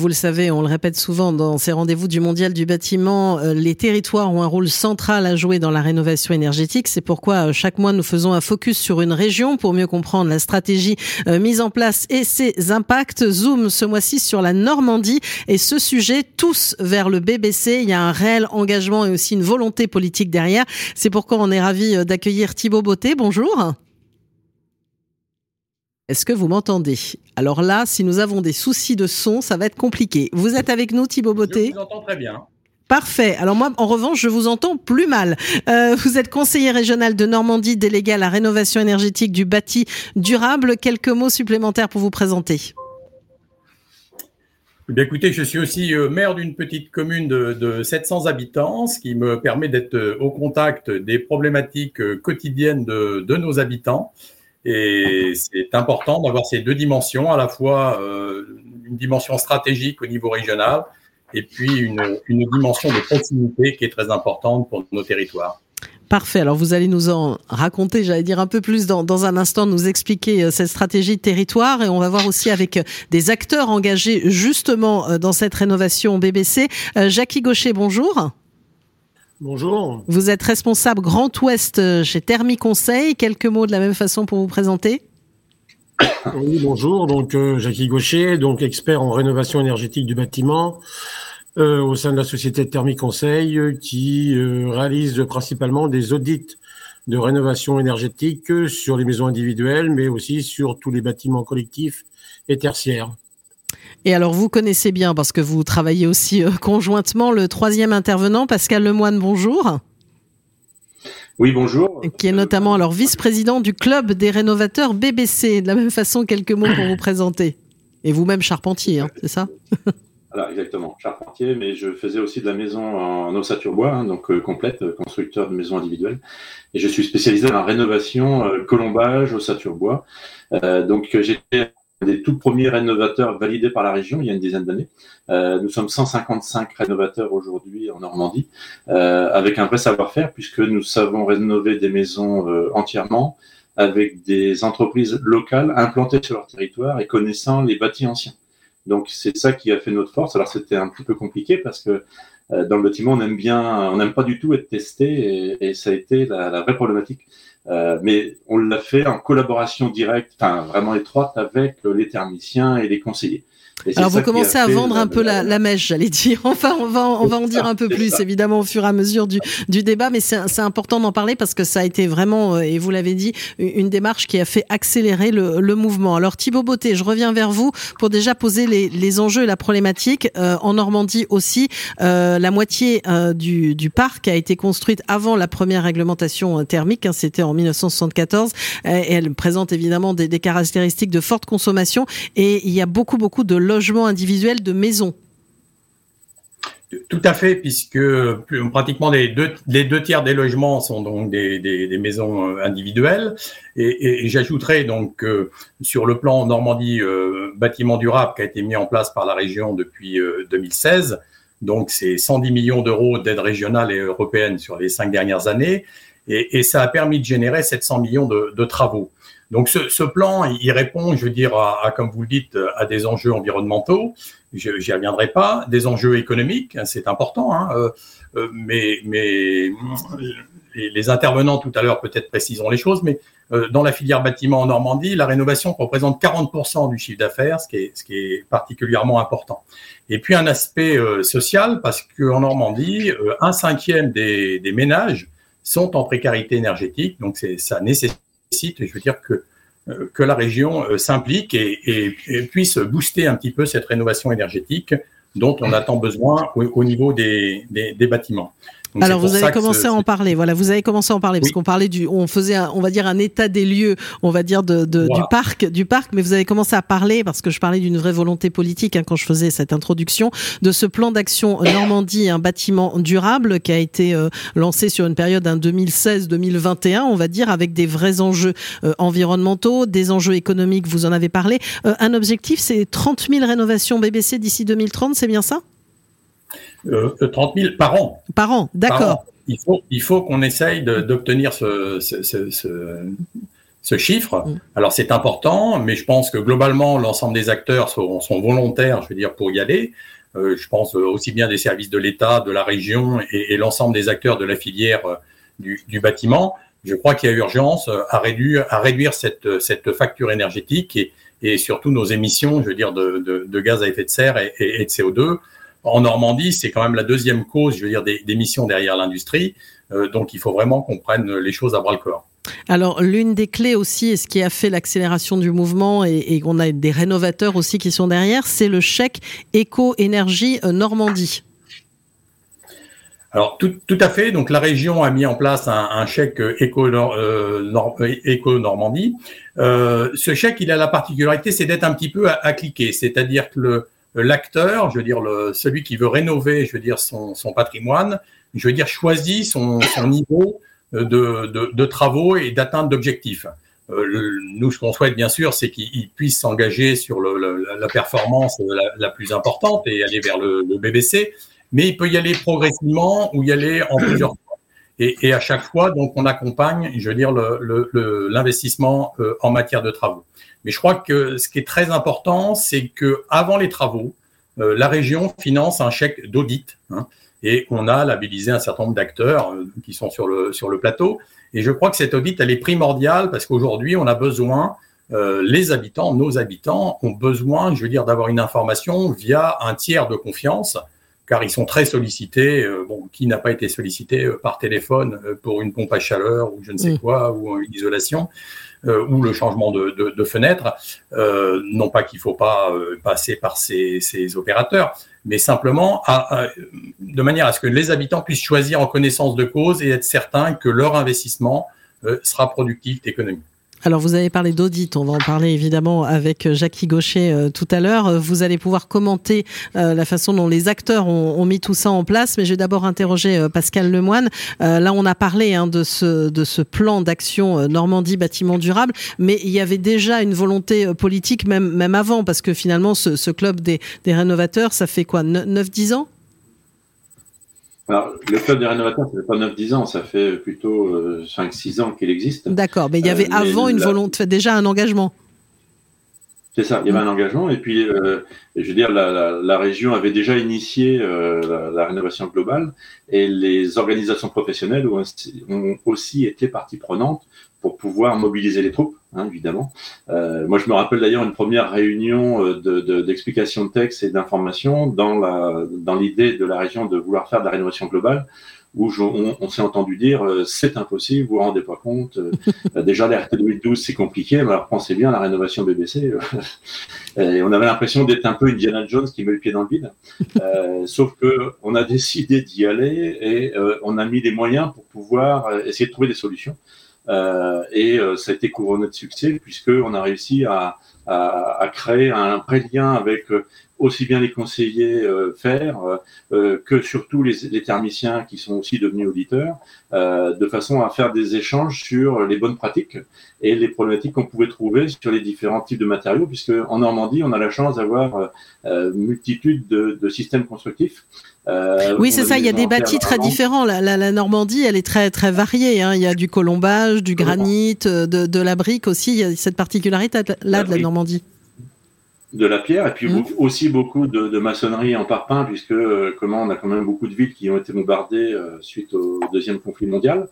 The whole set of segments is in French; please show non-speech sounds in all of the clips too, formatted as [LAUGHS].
Vous le savez, on le répète souvent dans ces rendez-vous du Mondial du bâtiment, euh, les territoires ont un rôle central à jouer dans la rénovation énergétique. C'est pourquoi euh, chaque mois nous faisons un focus sur une région pour mieux comprendre la stratégie euh, mise en place et ses impacts. Zoom ce mois-ci sur la Normandie et ce sujet tous vers le BBC. Il y a un réel engagement et aussi une volonté politique derrière. C'est pourquoi on est ravi d'accueillir Thibaut Beauté. Bonjour. Est-ce que vous m'entendez? Alors là, si nous avons des soucis de son, ça va être compliqué. Vous êtes avec nous, Thibaut Beauté? Je vous entends très bien. Parfait. Alors moi, en revanche, je vous entends plus mal. Euh, vous êtes conseiller régional de Normandie, délégué à la rénovation énergétique du bâti durable. Quelques mots supplémentaires pour vous présenter. Eh bien, écoutez, je suis aussi euh, maire d'une petite commune de, 700 habitants, ce qui me permet d'être euh, au contact des problématiques quotidiennes de, de nos habitants. Et c'est important d'avoir ces deux dimensions, à la fois euh, une dimension stratégique au niveau régional et puis une, une, dimension de proximité qui est très importante pour nos territoires. Parfait. Alors vous allez nous en raconter, j'allais dire un peu plus dans, dans, un instant, nous expliquer euh, cette stratégie de territoire et on va voir aussi avec euh, des acteurs engagés justement dans cette rénovation BBC. Jackie Gaucher, bonjour. Bonjour. Vous êtes responsable Grand Ouest euh, chez Thermi Conseil. Quelques mots de la même façon pour vous présenter [COUGHS] Oui, bonjour. Donc, euh, Jackie Gaucher, donc expert en rénovation énergétique du bâtiment euh, au sein de la société Thermi Conseil qui réalise principalement des audits de rénovation énergétique sur les maisons individuelles, mais aussi sur tous les bâtiments collectifs et tertiaires. Et alors, vous connaissez bien, parce que vous travaillez aussi euh, conjointement, le troisième intervenant, Pascal Lemoine, bonjour. Oui, bonjour. Qui est notamment alors vice-président du club des rénovateurs BBC. De la même façon, quelques mots pour vous présenter. Et vous-même charpentier, hein, c'est ça? [LAUGHS] Alors, exactement, charpentier, mais je faisais aussi de la maison en ossature bois, hein, donc euh, complète, euh, constructeur de maisons individuelles. Et je suis spécialisé dans la rénovation, colombage, ossature bois. donc, j'étais des tout premiers rénovateurs validés par la région il y a une dizaine d'années. Euh, nous sommes 155 rénovateurs aujourd'hui en Normandie, euh, avec un vrai savoir-faire puisque nous savons rénover des maisons euh, entièrement avec des entreprises locales implantées sur leur territoire et connaissant les bâtis anciens. Donc c'est ça qui a fait notre force. Alors c'était un petit peu compliqué parce que dans le bâtiment on aime bien, on n'aime pas du tout être testé et, ça a été la, la vraie problématique. Euh, mais on l'a fait en collaboration directe, enfin vraiment étroite avec les thermiciens et les conseillers. Alors vous commencez à vendre un peu la, la mèche, j'allais dire. [LAUGHS] Enfin, on va, on va en dire un peu plus, évidemment, au fur et à mesure du, du débat, mais c'est important d'en parler parce que ça a été vraiment, euh, et vous l'avez dit, une démarche qui a fait accélérer le, le, mouvement. Alors Thibaut Beauté, je reviens vers vous pour déjà poser les, les enjeux et la problématique. Euh, en Normandie aussi, euh, la moitié euh, du, du, parc a été construite avant la première réglementation thermique, hein, c'était en 1974, et elle présente évidemment des, des caractéristiques de forte consommation, et il y a beaucoup, beaucoup de logements individuels de maisons. Tout à fait, puisque pratiquement les deux, tiers des logements sont donc des, maisons euh, individuelles. Et, et, j'ajouterais donc euh, sur le plan Normandie euh, bâtiment durable qui a été mis en place par la région depuis 2016, donc c'est 110 millions d'euros d'aide régionale et européenne sur les cinq dernières années, et, ça a permis de générer 700 millions de travaux. Donc ce, ce, plan, il répond, je veux dire, à, comme vous le dites, à des enjeux environnementaux. J'y reviendrai pas. Des enjeux économiques, hein, c'est important. Hein, euh, euh, mais, mais les, les, intervenants tout à l'heure peut-être préciseront les choses. Mais euh, dans la filière bâtiment en Normandie, la rénovation représente 40% du chiffre d'affaires, ce, qui est, ce qui est particulièrement important. Et puis un aspect euh, social, parce qu'en Normandie, euh, un cinquième des, des ménages sont en précarité énergétique. Donc ça nécessite je veux dire que, euh, la région euh, s'implique et, puisse booster un petit peu cette rénovation énergétique dont on a tant besoin au, au niveau des bâtiments. Donc Alors vous avez commencé à en parler. Voilà, vous avez commencé à en parler oui. parce qu'on parlait du, on faisait, un, on va dire un état des lieux, on va dire de, de voilà. du parc, du parc. Mais vous avez commencé à parler parce que je parlais d'une vraie volonté politique hein, quand je faisais cette introduction de ce plan d'action [COUGHS] Normandie, un bâtiment durable qui a été euh, lancé sur une période hein, 2016-2021, on va dire, avec des vrais enjeux euh, environnementaux, des enjeux économiques. Vous en avez parlé. Euh, un objectif, c'est 30 000 rénovations BBC d'ici 2030. C'est bien ça? Euh, 30 000 par an. Par an, d'accord. Il faut, il faut qu'on essaye d'obtenir ce, ce, ce, ce, chiffre. Mm. Alors c'est important, mais je pense que globalement, l'ensemble des acteurs sont, sont, volontaires, je veux dire, pour y aller. Euh, je pense aussi bien des services de l'État, de la région et, et l'ensemble des acteurs de la filière du, du bâtiment. Je crois qu'il y a urgence à réduire, à réduire cette, cette facture énergétique et, et surtout nos émissions, je veux dire, de, de, de gaz à effet de serre et, et, de CO2. En Normandie, c'est quand même la deuxième cause, je veux dire, d'émissions derrière l'industrie. Euh, donc, il faut vraiment qu'on prenne les choses à bras le corps. Alors, l'une des clés aussi, et ce qui a fait l'accélération du mouvement, et, et on a des rénovateurs aussi qui sont derrière, c'est le chèque éco-énergie euh, Normandie. Alors tout, tout, à fait. Donc la région a mis en place un, un chèque éco, euh, éco Normandie. Euh, ce chèque, il a la particularité, c'est d'être un petit peu à, à cliquer. C'est-à-dire que le l'acteur, je veux dire celui qui veut rénover, je veux dire son, patrimoine, je veux dire choisit son, niveau de, travaux et d'atteinte d'objectifs. Euh, nous, ce qu'on souhaite bien sûr, c'est qu'il puisse s'engager sur la performance la, plus importante et aller vers le, BBC mais il peut y aller progressivement ou y aller en plusieurs. Et, et, à chaque fois, donc, on accompagne, je veux dire, l'investissement le, le, euh, en matière de travaux. Mais je crois que ce qui est très important, c'est que avant les travaux, euh, la région finance un chèque d'audit. Hein, et on a labellisé un certain nombre d'acteurs euh, qui sont sur le, sur le plateau. Et je crois que cet audit, elle est primordiale parce qu'aujourd'hui, on a besoin, euh, les habitants, nos habitants ont besoin, je veux dire, d'avoir une information via un tiers de confiance car ils sont très sollicités. Euh, bon, qui n'a pas été sollicité euh, par téléphone euh, pour une pompe à chaleur ou je ne sais quoi, ou une isolation, ou le changement de, de, de fenêtre. non pas qu'il ne faut pas passer par ces, ces, opérateurs, mais simplement à, à, de manière à ce que les habitants puissent choisir en connaissance de cause et être certains que leur investissement sera productif d'économie. Alors vous avez parlé d'audit, on va en parler évidemment avec euh, Jackie Gaucher euh, tout à l'heure. Vous allez pouvoir commenter euh, la façon dont les acteurs ont, mis tout ça en place, mais je vais d'abord interroger euh, Pascal Lemoine. Euh, là on a parlé hein, de, ce, plan d'action euh, Normandie bâtiment durable, mais il y avait déjà une volonté politique même, avant, parce que finalement ce, club des, des rénovateurs, ça fait quoi 9-10 ans? Alors, le club des rénovateurs, ça fait pas 9-10 ans, ça fait plutôt euh, 5-6 ans qu'il existe. D'accord, mais il y avait euh, avant une la... volonté, déjà un engagement. C'est ça, il y avait un engagement, et puis, euh, je veux dire, la, la, la, région avait déjà initié euh, la, la, rénovation globale, et les organisations professionnelles ont, ont aussi été partie prenante pour pouvoir mobiliser les troupes, hein, évidemment. Euh, moi, je me rappelle d'ailleurs une première réunion d'explication de, de, de, texte et d'information dans la dans l'idée de la région de vouloir faire de la rénovation globale, où je, on, on s'est entendu dire euh, c'est impossible, vous vous rendez pas compte. Euh, [LAUGHS] déjà l'RT 2012 c'est compliqué, mais alors pensez bien la rénovation BBC. [LAUGHS] et on avait l'impression d'être un peu Indiana Jones qui met le pied dans le vide. [LAUGHS] sauf que on a décidé d'y aller et on a mis des moyens pour pouvoir essayer de trouver des solutions. Euh, et euh, ça a été couronné de succès puisqu'on a réussi à, à, à, créer un vrai lien avec euh, aussi bien les conseillers euh, faire euh, que surtout les, les, thermiciens qui sont aussi devenus auditeurs, euh, de façon à faire des échanges sur les bonnes pratiques et les problématiques qu'on pouvait trouver sur les différents types de matériaux, puisque en Normandie, on a la chance d'avoir multitude de, de, systèmes constructifs. oui, c'est ça. Il y a des bâtis très différents. La, la, la, Normandie, elle est très très variée. Hein. Il y a du colombage, du granit, de, de la brique aussi. Il y a cette particularité là de la Normandie de la pierre et puis mmh. aussi beaucoup de, de, maçonnerie en parpaing puisque euh, comment on a quand même beaucoup de villes qui ont été bombardées euh, suite au deuxième conflit mondial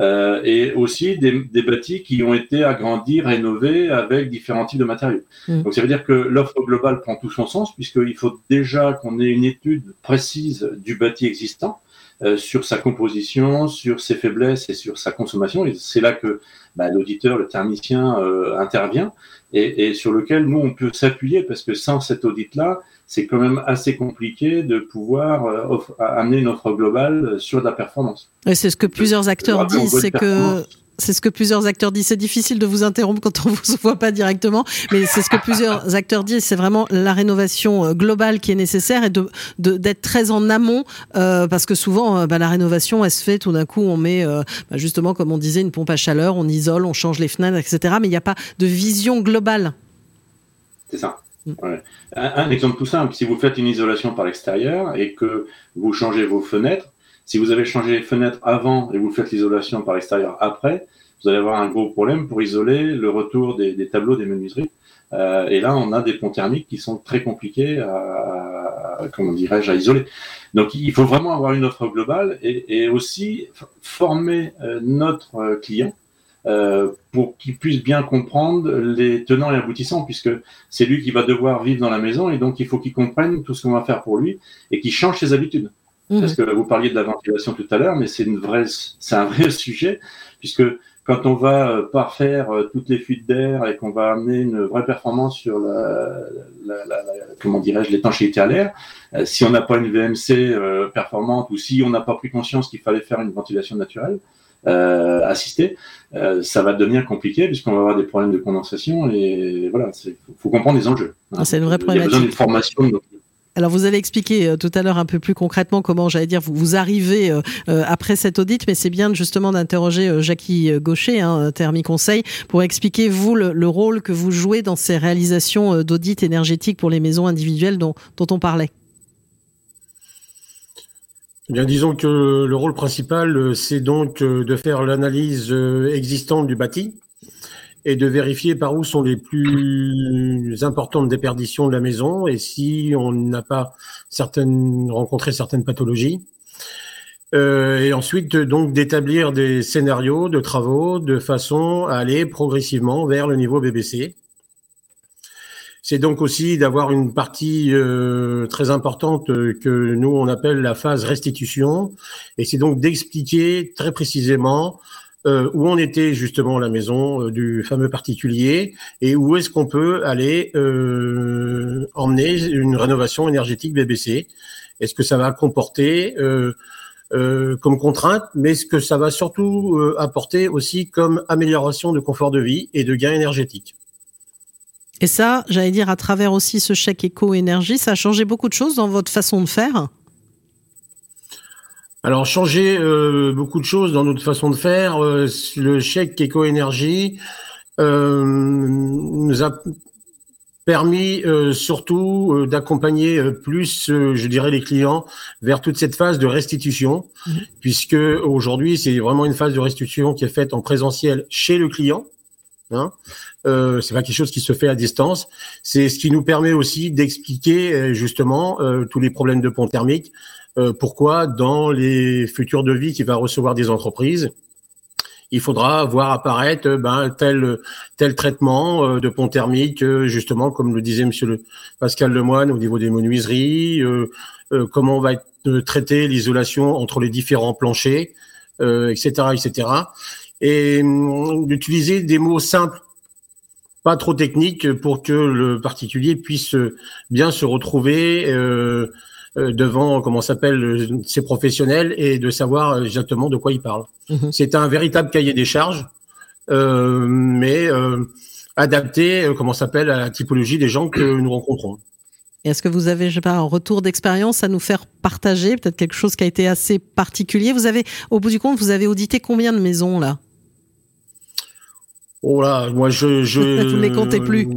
euh, et aussi des, des, bâtis qui ont été agrandis, rénovés avec différents types de matériaux. Mmh. Donc ça veut dire que l'offre globale prend tout son sens puisqu'il faut déjà qu'on ait une étude précise du bâti existant euh, sur sa composition, sur ses faiblesses et sur sa consommation. Et c'est là que bah, l'auditeur, le thermicien euh, intervient et, et, sur lequel nous, on peut s'appuyer parce que sans cet audit-là, c'est quand même assez compliqué de pouvoir euh, amener une offre globale sur de la performance. Et c'est ce que plusieurs acteurs disent, c'est que c'est ce que plusieurs acteurs disent. C'est difficile de vous interrompre quand on vous voit pas directement, mais c'est ce que plusieurs [LAUGHS] acteurs disent. C'est vraiment la rénovation euh, globale qui est nécessaire et de d'être très en amont euh, parce que souvent, euh, bah, la rénovation, elle se fait tout d'un coup, on met euh, bah, justement, comme on disait, une pompe à chaleur, on isole, on change les fenêtres, etc. Mais il n'y a pas de vision globale. C'est ça. Un, exemple tout simple, si vous faites une isolation par l'extérieur et que vous changez vos fenêtres, si vous avez changé les fenêtres avant et vous faites l'isolation par l'extérieur après, vous allez avoir un gros problème pour isoler le retour des, tableaux des menuiseries. Euh, et là, on a des ponts thermiques qui sont très compliqués à, comment dirais-je, à isoler. Donc, il faut vraiment avoir une offre globale et, aussi former euh, notre client euh, pour qu'il puisse bien comprendre les tenants et aboutissants, puisque c'est lui qui va devoir vivre dans la maison et donc il faut qu'il comprenne tout ce qu'on va faire pour lui et qu'il change ses habitudes. Mmh. Parce que vous parliez de la ventilation tout à l'heure, mais c'est une vraie, c'est un vrai [LAUGHS] sujet, puisque quand on va euh, parfaire euh, toutes les fuites d'air et qu'on va amener une vraie performance sur la, la, la, comment dirais-je l'étanchéité à l'air, si on n'a pas une VMC performante ou si on n'a pas pris conscience qu'il fallait faire une ventilation naturelle, euh, assister, euh, ça va devenir compliqué puisqu'on va avoir des problèmes de condensation et voilà, il faut comprendre les enjeux. Ah, c'est une vraie problématique. Il y a besoin d'une formation. Alors vous avez expliqué euh, tout à l'heure un peu plus concrètement comment j'allais dire vous, arrivez après cet audit, mais c'est bien justement d'interroger Jackie Gaucher, hein, Conseil, pour expliquer vous le, rôle que vous jouez dans ces réalisations d'audit énergétique pour les maisons individuelles dont, on parlait. Eh bien, disons que le rôle principal, euh, c'est donc euh, de faire l'analyse euh, existante du bâti et de vérifier par où sont les plus importantes déperditions de la maison et si on n'a pas certaines rencontré certaines pathologies. et ensuite, donc, d'établir des scénarios de travaux de façon à aller progressivement vers le niveau BBC c'est donc aussi d'avoir une partie euh, très importante euh, que nous on appelle la phase restitution, et c'est donc d'expliquer très précisément euh, où on était justement la maison du fameux particulier et où est-ce qu'on peut aller emmener une rénovation énergétique BBC. Est-ce que ça va comporter comme contrainte, mais ce que ça va surtout apporter aussi comme amélioration de confort de vie et de gain énergétique. Et ça, j'allais dire, à travers aussi ce chèque éco-énergie, ça a changé beaucoup de choses dans votre façon de faire alors, changer euh, beaucoup de choses dans notre façon de faire. Euh, le chèque éco-énergie euh, nous a permis surtout d'accompagner plus, je dirais, les clients vers toute cette phase de restitution, mmh. puisque aujourd'hui, c'est vraiment une phase de restitution qui est faite en présentiel chez le client. Hein euh, c'est pas quelque chose qui se fait à distance. C'est ce qui nous permet aussi d'expliquer euh, justement euh, tous les problèmes de pont thermique. Euh, pourquoi dans les futurs devis qui va recevoir des entreprises, il faudra voir apparaître ben, tel tel traitement de pont thermique, justement comme le disait Monsieur le Pascal Lemoine au niveau des menuiseries, comment on va traiter l'isolation entre les différents planchers, etc., etc. Et hum, d'utiliser des mots simples pas trop technique pour que le particulier puisse bien se retrouver euh, euh devant comment s'appelle ses professionnels et de savoir exactement de quoi il parle. Mhm. C'est un véritable cahier des charges, euh, mais euh, adapté comment s'appelle à la typologie des gens que nous rencontrons. Est-ce que vous avez, je sais pas, un retour d'expérience à nous faire partager, peut-être quelque chose qui a été assez particulier? Vous avez, au bout du compte, vous avez audité combien de maisons là? Oh là, moi je je. [LAUGHS] Vous les comptez plus.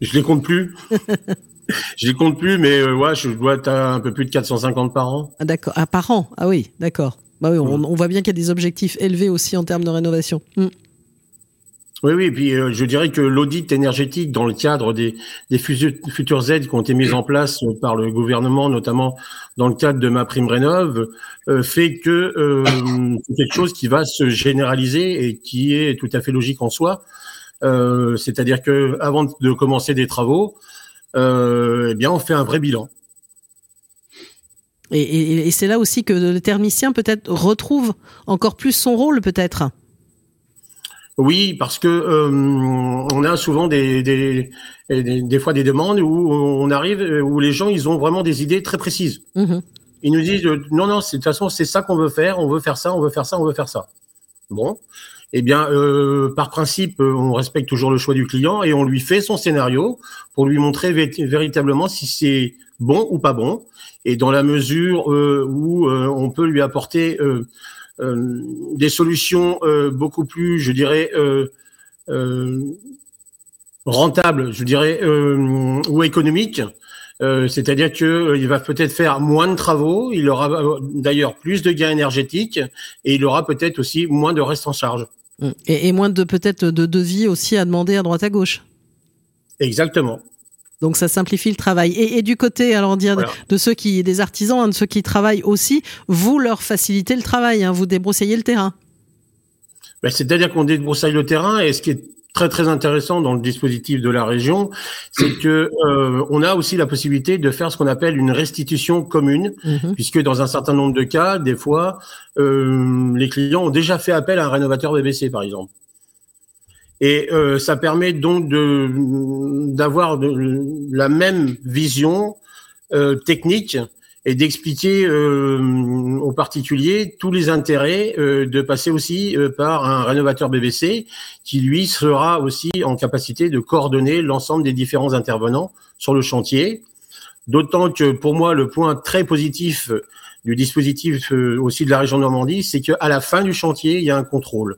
Je les compte plus. [LAUGHS] [LAUGHS] je les compte plus, mais euh, ouais, je dois être à un peu plus de 450 par an. Ah d'accord, ah, par an? Ah oui, d'accord. Bah oui, on, voit bien qu'il y a des objectifs élevés aussi en termes de rénovation. Hmm. Oui, oui, puis euh, je dirais que l'audit énergétique dans le cadre des, des futures aides qui ont été mises en place par le gouvernement, notamment dans le cadre de ma prime rénov, euh, fait que c'est quelque chose qui va se généraliser et qui est tout à fait logique en soi. C'est-à-dire que avant de commencer des travaux, eh bien, on fait un vrai bilan. Et, et, et c'est là aussi que le thermicien peut-être retrouve encore plus son rôle, peut-être. Oui, parce que euh, on a souvent des, des, des, fois des demandes où on arrive où les gens ils ont vraiment des idées très précises. Mhm. Ils nous disent euh, non non de toute façon c'est ça qu'on veut faire, on veut faire ça, on veut faire ça, on veut faire ça. Bon, eh bien euh, par principe on respecte toujours le choix du client et on lui fait son scénario pour lui montrer véritablement si c'est bon ou pas bon. Et dans la mesure où on peut lui apporter euh, des solutions euh, beaucoup plus, je dirais, euh, rentable, je dirais, ou économique. C'est-à-dire qu'il va peut-être faire moins de travaux, il aura d'ailleurs plus de gains énergétiques et il aura peut-être aussi moins de restes en charge. Mmh. Et, moins de peut-être de devis aussi à demander à droite à gauche. Exactement. Donc ça simplifie le travail. Et, du côté, alors dire de ceux qui, des artisans, hein, de ceux qui travaillent aussi, vous leur facilitez le travail, hein, vous débroussaillez le terrain. Ben, c'est-à-dire qu'on débroussaille le terrain et ce qui est très très intéressant dans le dispositif de la région, c'est que euh, on a aussi la possibilité de faire ce qu'on appelle une restitution commune, mhm. puisque dans un certain nombre de cas, des fois, euh, les clients ont déjà fait appel à un rénovateur BBC, par exemple. Et euh, ça permet donc de d'avoir la même vision euh, technique et d'expliquer euh, aux particuliers tous les intérêts euh, de passer aussi euh, par un rénovateur BBC qui lui sera aussi en capacité de coordonner l'ensemble des différents intervenants sur le chantier. D'autant que pour moi le point très positif du dispositif aussi de la région Normandie, c'est qu'à la fin du chantier, il y a un contrôle.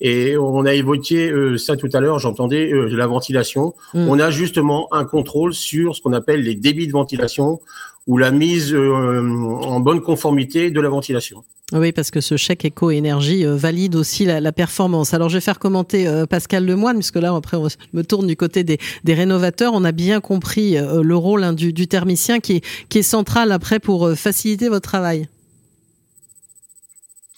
Et on a évoqué euh, ça tout à l'heure, j'entendais euh, la ventilation. Mm. On a justement un contrôle sur ce qu'on appelle les débits de ventilation ou la mise euh, en bonne conformité de la ventilation. Oui, parce que ce chèque éco-énergie valide aussi la, performance. Alors, je vais faire commenter Pascal Lemoine, puisque là, après, on me tourne du côté des, rénovateurs. On a bien compris le rôle hein, du, thermicien qui qui est central après pour faciliter votre travail.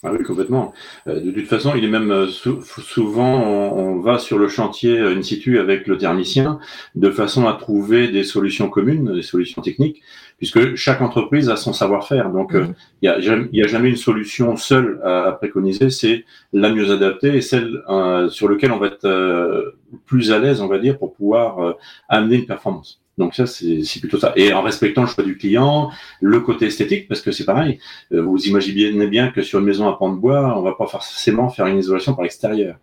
Ah oui, complètement. Euh, de, toute façon, il est même euh, souvent, on, va sur le chantier euh, in situ avec le thermicien de façon à trouver des solutions communes, des solutions techniques, puisque chaque entreprise a son savoir-faire. Donc, mmh. il n'y a, a, jamais une solution seule à, préconiser, c'est la mieux adaptée et celle sur laquelle on va être plus à l'aise, on va dire, pour pouvoir amener une performance. Donc ça, c'est plutôt ça. Et en respectant le choix du client, le côté esthétique, parce que c'est pareil. Euh, vous imaginez bien que sur une maison à pan de bois, on va pas forcément faire une isolation par l'extérieur.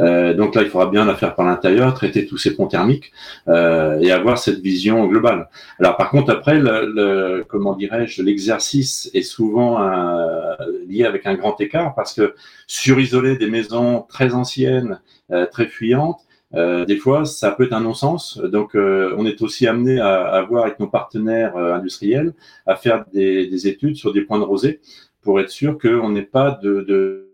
Euh, donc là, il faudra bien la faire par l'intérieur, traiter tous ces ponts thermiques euh, et avoir cette vision globale. Alors par contre, après, comment dirais-je, l'exercice est souvent lié avec un grand écart parce que surisoler des maisons très anciennes, très fuyantes, euh, des fois, ça peut être un non-sens. Donc, euh, on est aussi amené à, à, voir avec nos partenaires euh, industriels à faire des, des, études sur des points de rosée pour être sûr qu'on n'ait pas de, de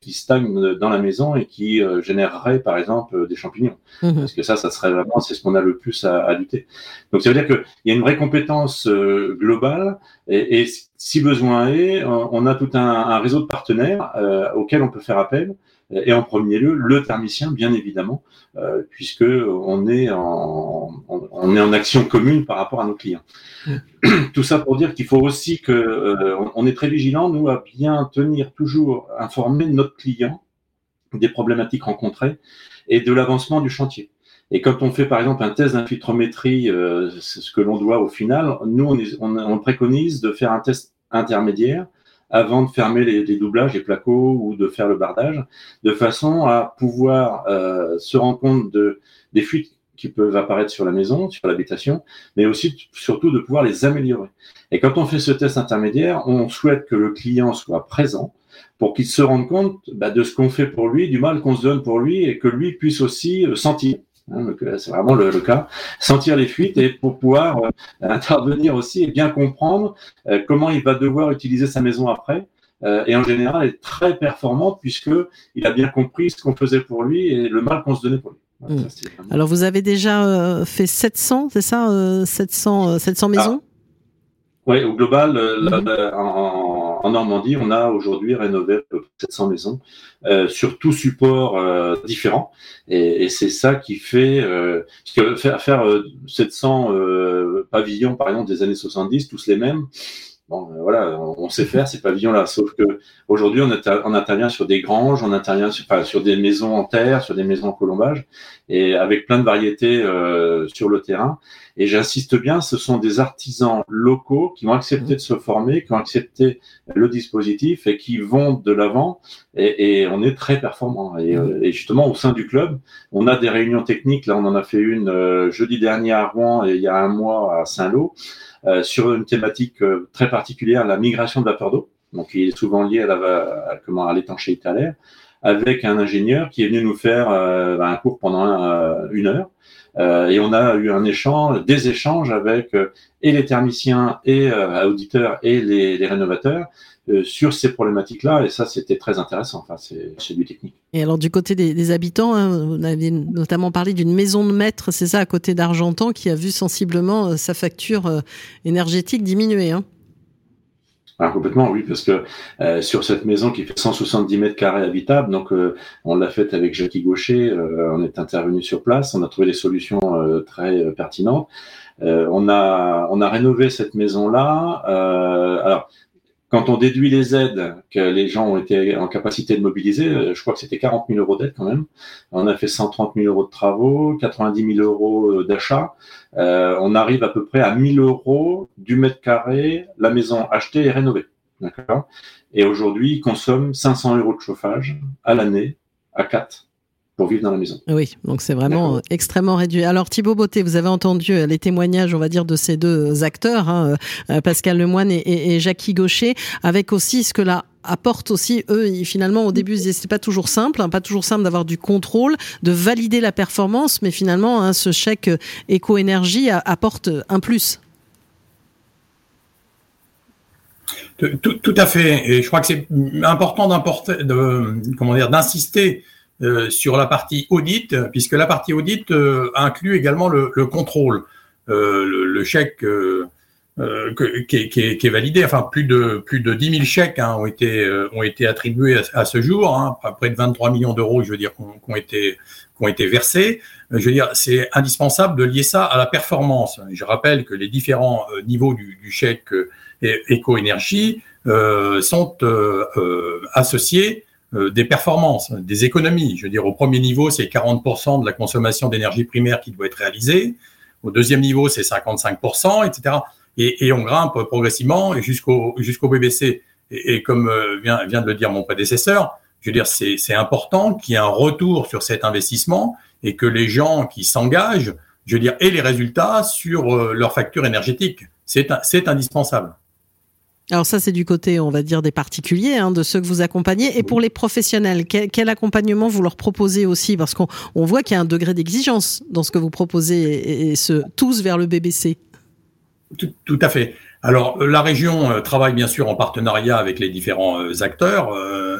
qui stagne dans la maison et qui générerait, par exemple, des champignons. Mhm. Parce que ça, ça serait vraiment, c'est ce qu'on a le plus à, à, lutter. Donc, ça veut dire qu'il y a une vraie compétence globale et, et, si besoin est, on a tout un, un réseau de partenaires auxquels on peut faire appel et en premier lieu le thermicien, bien évidemment, euh, puisque on est en on, est en action commune par rapport à nos clients. [COUGHS] Tout ça pour dire qu'il faut aussi que euh, on est très vigilant nous à bien tenir toujours informer notre client des problématiques rencontrées et de l'avancement du chantier. Et quand on fait par exemple un test d'infiltrométrie, euh, ce que l'on doit au final, nous on, on, préconise de faire un test intermédiaire avant de fermer les, les, doublages, les placos ou de faire le bardage, de façon à pouvoir euh, se rendre compte de, des fuites qui peuvent apparaître sur la maison, sur l'habitation, mais aussi surtout de pouvoir les améliorer. Et quand on fait ce test intermédiaire, on souhaite que le client soit présent pour qu'il se rende compte bah, de ce qu'on fait pour lui, du mal qu'on se donne pour lui, et que lui puisse aussi euh, sentir. Hein, euh, c'est vraiment le, cas. Sentir les fuites et pour pouvoir euh, [LAUGHS] intervenir aussi et bien comprendre euh, comment il va devoir utiliser sa maison après. et en général, est très performante puisque il a bien compris ce qu'on faisait pour lui et le mal qu'on se donnait pour lui. Hmm. Alors, vous avez déjà fait 700, c'est ça 700, 700 maisons? Oui, au global, en, en Normandie, on a aujourd'hui rénové 700 maisons euh, sur tout support euh, différent. Et, et c'est ça qui fait euh, que faire, faire 700 euh, pavillons, par exemple, des années 70, tous les mêmes. Bon, voilà, on, sait faire ces pavillons-là, sauf que aujourd'hui, on, on, intervient sur des granges, on intervient sur, enfin, sur des maisons en terre, sur des maisons en colombage, et avec plein de variétés sur le terrain. Et j'insiste bien, ce sont des artisans locaux qui vont accepter de se former, qui ont accepté le dispositif et qui vont de l'avant. Et, et, on est très performant. Et, euh, et, justement, au sein du club, on a des réunions techniques. Là, on en a fait une euh, jeudi dernier à Rouen et il y a un mois à Saint-Lô euh, sur une thématique euh, très particulière, la migration de vapeur d'eau. Donc, il est souvent lié à la, comment, à l'étanchéité à l'air avec un ingénieur qui est venu nous faire un cours pendant une heure et on a eu un échange, des échanges avec et les thermiciens et auditeurs et les, les rénovateurs sur ces problématiques-là. Et ça, c'était très intéressant. Enfin, c'est du technique. Et alors, du côté des, habitants, hein, on avait notamment parlé d'une maison de maître, c'est ça, à côté d'Argentan, qui a vu sensiblement sa facture énergétique diminuer. Hein. Ah, complètement, oui, parce que euh, sur cette maison qui fait 170 mètres carrés habitables, donc euh, on l'a faite avec Jackie Gaucher, euh, on est intervenu sur place, on a trouvé des solutions très pertinentes. on a on a rénové cette maison là. alors quand on déduit les aides que les gens ont été en capacité de mobiliser, euh, je crois que c'était 40 000 euros d'aide quand même. On a fait 130 000 euros de travaux, 90 000 euros euh, d'achat. Euh, on arrive à peu près à 1000 euros du mètre carré, la maison achetée et rénovée. D'accord? Et aujourd'hui, ils consomment 500 euros de chauffage à l'année à 4 pour vivre dans la maison. Oui, donc c'est vraiment extrêmement réduit. Alors Thibaut Beauté, vous avez entendu euh, les témoignages, on va dire, de ces deux acteurs, hein, euh, Pascal Lemoine et, et, Jackie Gaucher, avec aussi ce que là apporte aussi eux finalement au début c'est pas toujours simple hein, pas toujours simple d'avoir du contrôle de valider la performance mais finalement hein, ce chèque euh, éco-énergie apporte un plus tout, tout, à fait et je crois que c'est important d'importer de comment dire d'insister euh, sur la partie audit, puisque la partie audit euh, inclut également le, le contrôle. Euh, le, le, chèque euh, qui est, qui, qui, est, validé, enfin plus de plus de 10 000 chèques hein, ont été ont été attribués à, ce jour, hein, près de 23 millions d'euros, je veux dire, qui ont, été qui ont été versés. Je veux dire, c'est indispensable de lier ça à la performance. Je rappelle que les différents niveaux du, du chèque éco-énergie sont associés euh, des performances, des économies. Je veux dire, au premier niveau, c'est 40% de la consommation d'énergie primaire qui doit être réalisée. Au deuxième niveau, c'est 55%, etc. Et, et on grimpe progressivement jusqu'au jusqu'au BBC. Et, et comme euh, vient, vient de le dire mon prédécesseur, je veux dire, c'est important qu'il y ait un retour sur cet investissement et que les gens qui s'engagent, je veux dire, aient les résultats sur euh, leur facture énergétique. C'est indispensable. Alors ça, c'est du côté, on va dire, des particuliers, hein, de ceux que vous accompagnez. Et pour les professionnels, quel, accompagnement vous leur proposez aussi? Parce qu'on voit qu'il y a un degré d'exigence dans ce que vous proposez et, ce tous vers le BBC. Tout, à fait. Alors la région euh, travaille bien sûr en partenariat avec les différents euh, acteurs euh,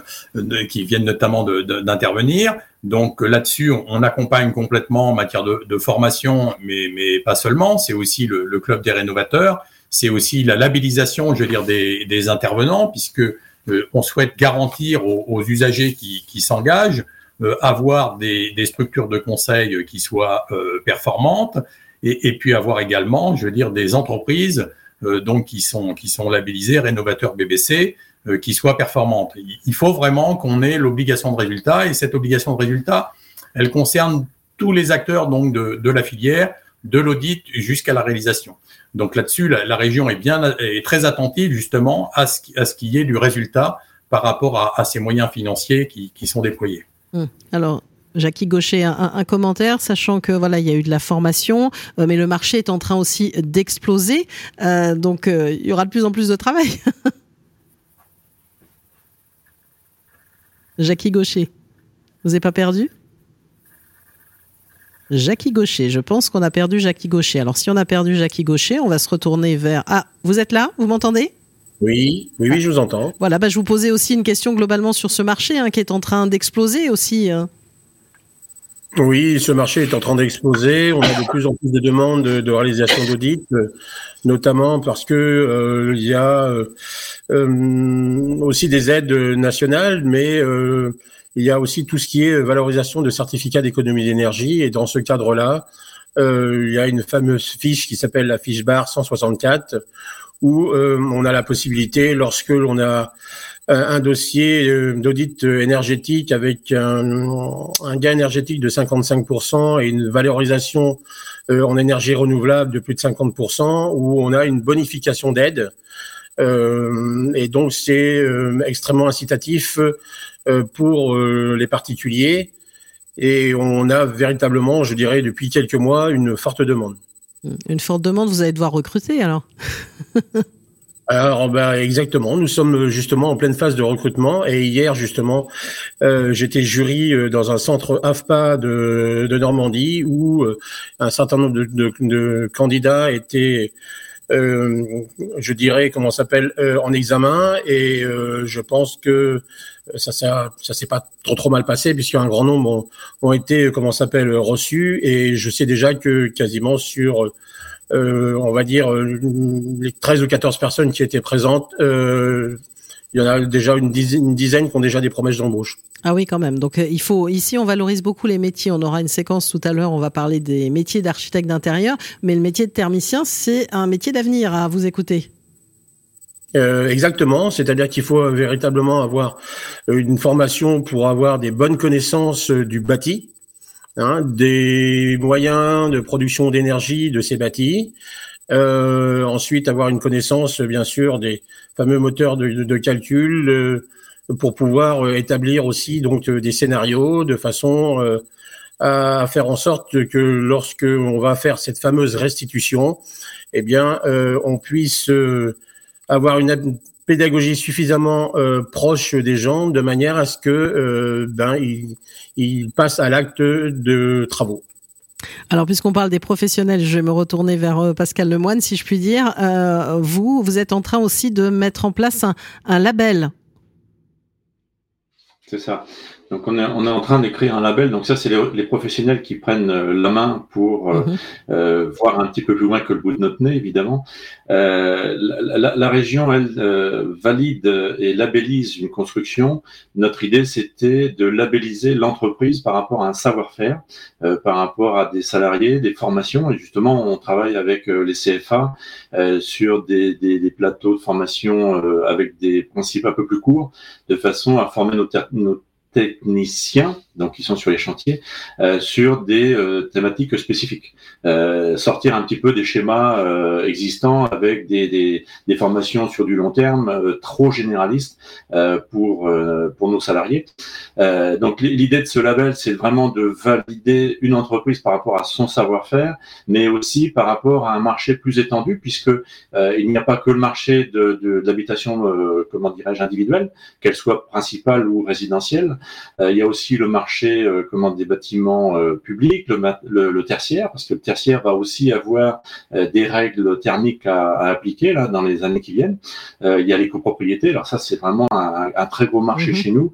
qui viennent notamment d'intervenir. Donc là-dessus, on, accompagne complètement en matière de, formation, mais, mais pas seulement. C'est aussi le, le, club des rénovateurs c'est aussi la labellisation, je veux dire, des, intervenants, puisque euh, on souhaite garantir aux, usagers qui, s'engagent euh, avoir des, structures de conseil qui soient euh, performantes, et, puis avoir également, je veux dire, des entreprises donc qui sont qui sont labellisées rénovateurs BBC, qui soient performantes. Il faut vraiment qu'on ait l'obligation de résultat, et cette obligation de résultat, elle concerne tous les acteurs donc de la filière, de l'audit jusqu'à la réalisation. Donc là-dessus, la, région est bien est très attentive justement à ce, à ce qui est du résultat par rapport à, ces moyens financiers qui, sont déployés. Hum. Alors, Jackie Gaucher, un, commentaire, sachant que voilà, il y a eu de la formation, euh, mais le marché est en train aussi d'exploser, euh, donc euh, il y aura de plus en plus de travail. [LAUGHS] Jackie Gaucher, vous n'avez pas perdu? Jackie Gaucher. Je pense qu'on a perdu Jackie Gaucher. Alors si on a perdu Jackie Gaucher, on va se retourner vers... Ah, vous êtes là? Vous m'entendez? Oui, oui, oui, je vous entends. Voilà, bah, je vous posais aussi une question globalement sur ce marché hein, qui est en train d'exploser aussi. Hein. Oui, ce marché est en train d'exploser. On a de plus en plus de demandes de, réalisation d'audit, euh, notamment parce que euh, il y a euh, aussi des aides nationales, mais il y a aussi tout ce qui est valorisation de certificats d'économie d'énergie. Et dans ce cadre-là, euh, il y a une fameuse fiche qui s'appelle la fiche bar 164, où euh, on a la possibilité, lorsque l'on a un dossier euh, d'audit énergétique avec un, gain énergétique de 55% et une valorisation euh, en énergie renouvelable de plus de 50%, où on a une bonification d'aide. Euh, et donc c'est extrêmement incitatif euh, pour euh, les particuliers. Et on a véritablement, je dirais, depuis quelques mois, une forte demande. Une forte demande, vous allez devoir recruter alors [LAUGHS] alors ben, exactement, nous sommes justement en pleine phase de recrutement et hier justement euh, j'étais jury euh, dans un centre AFPA de, de Normandie où euh, un certain nombre de, de, de candidats étaient euh, je dirais comment s'appelle en examen et je pense que ça ça, ça s'est pas trop mal passé puisqu'un grand nombre ont, été comment s'appelle reçus et je sais déjà que quasiment sur euh, on va dire, euh, les 13 ou 14 personnes qui étaient présentes, euh, il y en a déjà une dizaine, qui ont déjà des promesses d'embauche. Ah oui, quand même. Donc il faut ici on valorise beaucoup les métiers. On aura une séquence tout à l'heure. On va parler des métiers d'architecte d'intérieur, mais le métier de thermicien, c'est un métier d'avenir à vous écouter. Exactement, c'est-à-dire qu'il faut véritablement avoir une formation pour avoir des bonnes connaissances du bâti, hein, des moyens de production d'énergie de ces bâtis. Euh, ensuite, avoir une connaissance, bien sûr, des fameux moteurs de, de, calcul euh, pour pouvoir euh, établir aussi donc euh, des scénarios de façon à faire en sorte que lorsque on va faire cette fameuse restitution, eh bien, on puisse avoir une pédagogie suffisamment euh, proche des gens de manière à ce que euh, ben ils, ils passent à l'acte de travaux. Alors, puisqu'on parle des professionnels, je vais me retourner vers euh, Pascal Lemoine, si je puis dire. Euh, vous, vous êtes en train aussi de mettre en place un, un label. C'est ça. Donc on est, on est en train d'écrire un label. Donc ça, c'est les, les, professionnels qui prennent euh, la main pour euh, mhm. euh, voir un petit peu plus loin que le bout de notre nez, évidemment. Euh, la, la, la, région, elle, euh, valide et labellise une construction. Notre idée, c'était de labelliser l'entreprise par rapport à un savoir-faire, par rapport à des salariés, des formations. Et justement, on travaille avec les CFA sur des, des, des, plateaux de formation avec des principes un peu plus courts, de façon à former nos, nos techniciens, donc qui sont sur les chantiers, euh, sur des euh, thématiques spécifiques. Euh, sortir un petit peu des schémas euh, existants avec des, des, des, formations sur du long terme euh, trop généralistes pour, pour nos salariés. donc l'idée de ce label, c'est vraiment de valider une entreprise par rapport à son savoir-faire, mais aussi par rapport à un marché plus étendu, puisque il n'y a pas que le marché de, de, l'habitation, comment dirais-je, individuelle, qu'elle soit principale ou résidentielle, euh, il y a aussi le marché euh, comment, des bâtiments euh, publics, le, le, tertiaire, parce que le tertiaire va aussi avoir des règles thermiques à, à, appliquer là dans les années qui viennent. il y a les copropriétés. Alors ça, c'est vraiment un, un, très gros marché mhm. chez nous,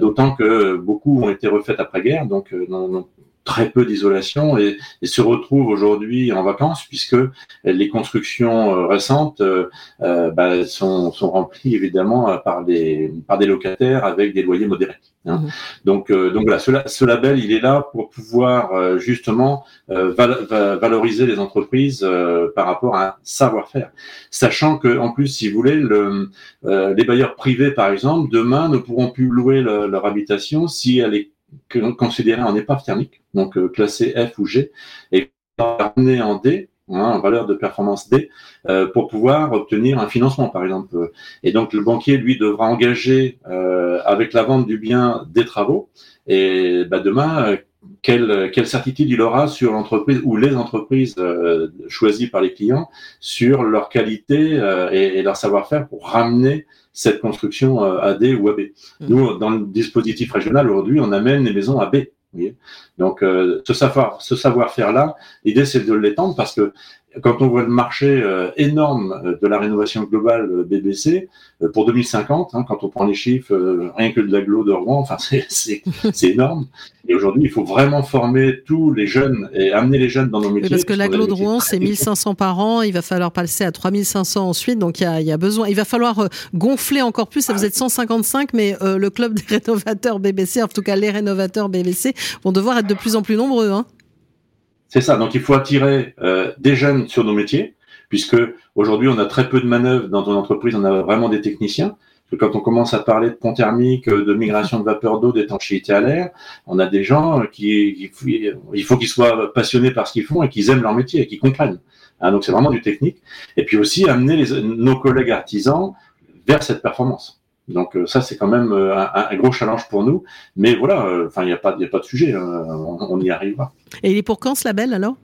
d'autant que beaucoup ont été refaites après-guerre, donc non, non, très peu d'isolation et, et, se retrouvent aujourd'hui en vacances puisque les constructions euh, récentes euh, euh, bah, sont, sont, remplies évidemment par des, par des locataires avec des loyers modérés. Hein. Mmh. Donc, donc voilà, ce, ce, label, il est là pour pouvoir justement val, valoriser les entreprises par rapport à un savoir-faire, sachant que en plus, si vous voulez, le, les bailleurs privés, par exemple, demain ne pourront plus louer leur habitation si elle est considérée en épave thermique donc euh, classé F ou G, et ramener en D, hein, en valeur de performance D, euh, pour pouvoir obtenir un financement, par exemple. Et donc le banquier, lui, devra engager euh, avec la vente du bien des travaux. Et bah, demain, quelle, certitude il aura sur l'entreprise ou les entreprises choisies par les clients sur leur qualité et, leur savoir-faire pour ramener cette construction euh, à D ou à B. Mmh. Nous, dans le dispositif régional, aujourd'hui, on amène les maisons à B. Donc, euh, ce savoir, ce savoir-faire là, l'idée c'est de l'étendre parce que quand on voit le marché euh, énorme euh, de la rénovation globale euh, BBC pour 2050, hein, quand on prend les chiffres, rien que de l'aglo de Rouen, enfin [LAUGHS] c'est énorme. Et aujourd'hui, il faut vraiment former tous les jeunes et amener les jeunes dans nos métiers. Oui, parce que l'aglo de Rouen, c'est 1500 par an. Il va falloir passer à 3500 ensuite. Donc il y a, il y a besoin. Il va falloir gonfler encore plus. Ça vous êtes 155, mais le club des [LAUGHS] rénovateurs BBC, en tout cas les rénovateurs BBC, vont devoir être de plus en plus nombreux. Hein. C'est ça. Donc, il faut attirer euh, des jeunes sur nos métiers, puisque aujourd'hui, on a très peu de manœuvres dans une entreprise. On a vraiment des techniciens. quand on commence à parler de pont thermique, de migration de vapeur d'eau, d'étanchéité à l'air, on a des gens qui, il faut qu'ils soient passionnés par ce qu'ils font et qu'ils aiment leur métier et qu'ils comprennent. Hein, donc, c'est vraiment du technique. Et puis aussi amener nos collègues artisans vers cette performance. Donc euh, ça, c'est quand même euh, un, gros challenge pour nous. Mais voilà, euh, enfin, il n'y a, pas, a pas de sujet, on, y arrivera. Et il est pour quand ce label alors?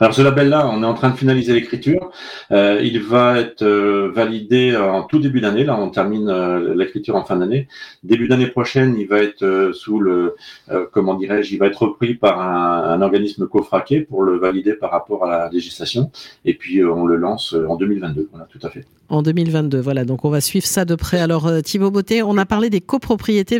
Alors ce label-là, on est en train de finaliser l'écriture. Euh, il va être euh, validé en tout début d'année. Là, on termine euh, l'écriture en fin d'année. Début d'année prochaine, il va être euh, sous le, euh, comment dirais-je, il va être repris par un, un, organisme cofraqué pour le valider par rapport à la législation. Et puis on le lance en 2022. Voilà, tout à fait. En 2022, voilà. Donc on va suivre ça de près. Alors Thibaut Beauté, on a parlé des copropriétés